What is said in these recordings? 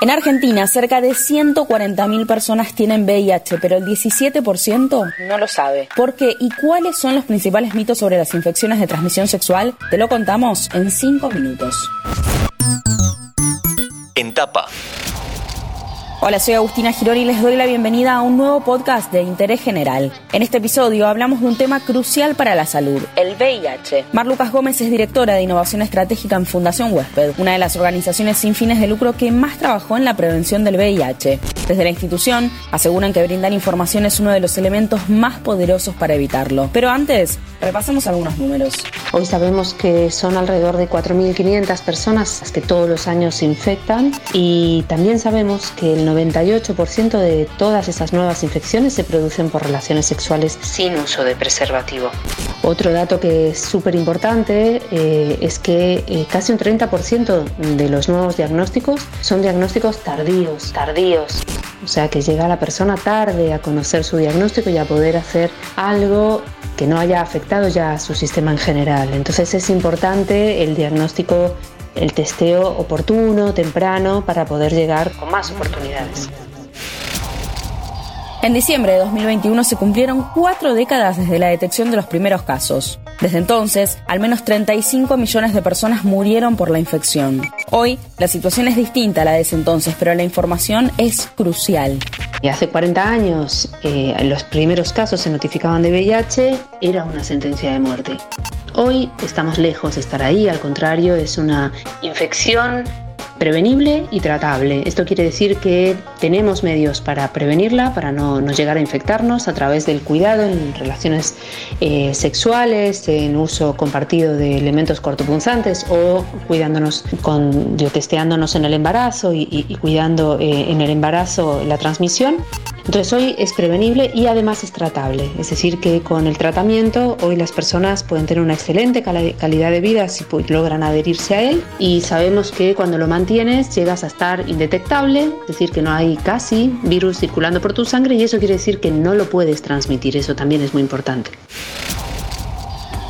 En Argentina, cerca de 140.000 personas tienen VIH, pero el 17% no lo sabe. ¿Por qué y cuáles son los principales mitos sobre las infecciones de transmisión sexual? Te lo contamos en 5 minutos. En tapa. Hola, soy Agustina Gironi y les doy la bienvenida a un nuevo podcast de interés general. En este episodio hablamos de un tema crucial para la salud, el VIH. Mar Lucas Gómez es directora de Innovación Estratégica en Fundación Huésped, una de las organizaciones sin fines de lucro que más trabajó en la prevención del VIH. Desde la institución aseguran que brindar información es uno de los elementos más poderosos para evitarlo. Pero antes, repasemos algunos números. Hoy sabemos que son alrededor de 4.500 personas las que todos los años se infectan y también sabemos que el 98% de todas esas nuevas infecciones se producen por relaciones sexuales sin uso de preservativo. Otro dato que es súper importante eh, es que eh, casi un 30% de los nuevos diagnósticos son diagnósticos tardíos, tardíos. O sea que llega la persona tarde a conocer su diagnóstico y a poder hacer algo que no haya afectado ya a su sistema en general. Entonces es importante el diagnóstico, el testeo oportuno, temprano, para poder llegar con más oportunidades. En diciembre de 2021 se cumplieron cuatro décadas desde la detección de los primeros casos. Desde entonces, al menos 35 millones de personas murieron por la infección. Hoy, la situación es distinta a la de ese entonces, pero la información es crucial. Y hace 40 años, eh, los primeros casos se notificaban de VIH, era una sentencia de muerte. Hoy estamos lejos de estar ahí, al contrario, es una infección prevenible y tratable. Esto quiere decir que tenemos medios para prevenirla, para no, llegar a infectarnos a través del cuidado en relaciones eh, sexuales, en uso compartido de elementos cortopunzantes o cuidándonos con, testeándonos en el embarazo y, cuidando eh, en el embarazo la transmisión. Entonces hoy es prevenible y además es tratable, es decir, que con el tratamiento hoy las personas pueden tener una excelente calidad de vida si logran adherirse a él. Y sabemos que cuando lo mantienes llegas a estar indetectable, es decir, que no hay casi virus circulando por tu sangre y eso quiere decir que no lo puedes transmitir, eso también es muy importante.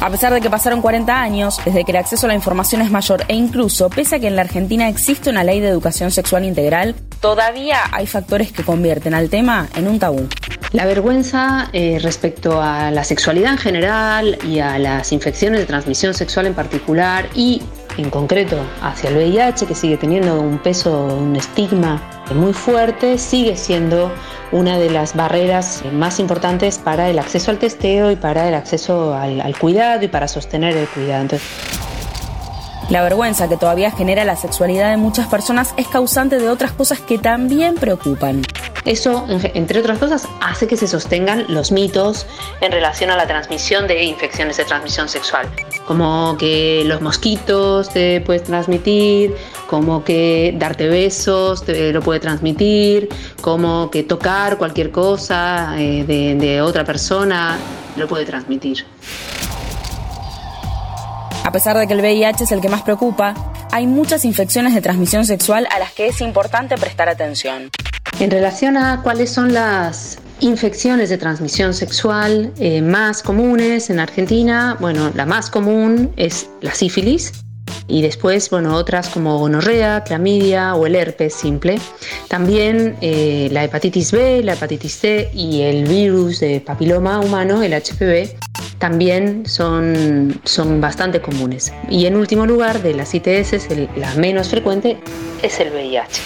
A pesar de que pasaron 40 años desde que el acceso a la información es mayor e incluso pese a que en la Argentina existe una ley de educación sexual integral, todavía hay factores que convierten al tema en un tabú. La vergüenza eh, respecto a la sexualidad en general y a las infecciones de transmisión sexual en particular y en concreto hacia el VIH, que sigue teniendo un peso, un estigma muy fuerte, sigue siendo una de las barreras más importantes para el acceso al testeo y para el acceso al, cuidado y para sostener el cuidado. La vergüenza que todavía genera la sexualidad de muchas personas es causante de otras cosas que también preocupan. Eso, entre otras cosas, hace que se sostengan los mitos en relación a la transmisión de infecciones de transmisión sexual, como que los mosquitos te puedes transmitir, como que darte besos te lo puede transmitir, como que tocar cualquier cosa eh, de, de otra persona lo puede transmitir. A pesar de que el VIH es el que más preocupa, hay muchas infecciones de transmisión sexual a las que es importante prestar atención. En relación a cuáles son las infecciones de transmisión sexual eh, más comunes en Argentina, bueno, la más común es la sífilis, y después, bueno, otras como gonorrea, clamidia o el herpes simple. También eh, la hepatitis B, la hepatitis C y el virus de papiloma humano, el HPV, también son, son bastante comunes. Y en último lugar, de las ITS, la menos frecuente es el VIH.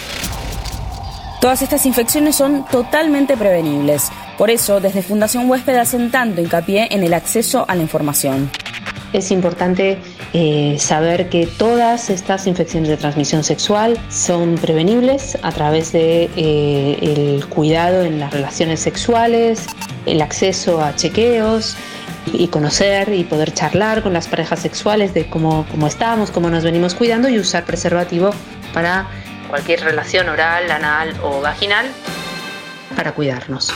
Todas estas infecciones son totalmente prevenibles. Por eso, desde Fundación Huésped hacen tanto hincapié en el acceso a la información. Es importante eh, saber que todas estas infecciones de transmisión sexual son prevenibles a través de eh, el cuidado en las relaciones sexuales, el acceso a chequeos, y conocer y poder charlar con las parejas sexuales de cómo, cómo estamos, cómo nos venimos cuidando y usar preservativo para cualquier relación oral, anal o vaginal para cuidarnos.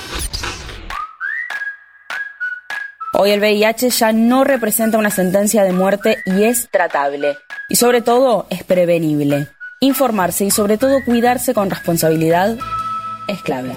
Hoy el VIH ya no representa una sentencia de muerte y es tratable. Y sobre todo es prevenible. Informarse y sobre todo cuidarse con responsabilidad es clave.